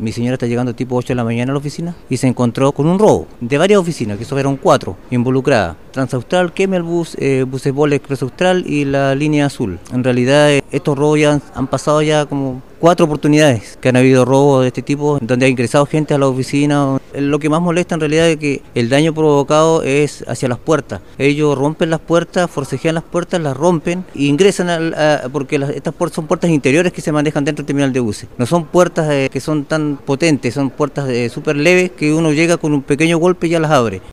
Mi señora está llegando tipo 8 de la mañana a la oficina y se encontró con un robo de varias oficinas, que fueron cuatro involucradas. Transaustral, Kemelbus, eh, Bucebol Express Austral y la línea azul. En realidad eh, estos robos ya han, han pasado ya como cuatro oportunidades que han habido robos de este tipo, donde ha ingresado gente a la oficina. Lo que más molesta en realidad es que el daño provocado es hacia las puertas. Ellos rompen las puertas, forcejean las puertas, las rompen e ingresan al- a- porque las- estas puertas son puertas interiores que se manejan dentro del terminal de buses. No son puertas eh, que son tan potentes, son puertas eh, súper leves que uno llega con un pequeño golpe y ya las abre.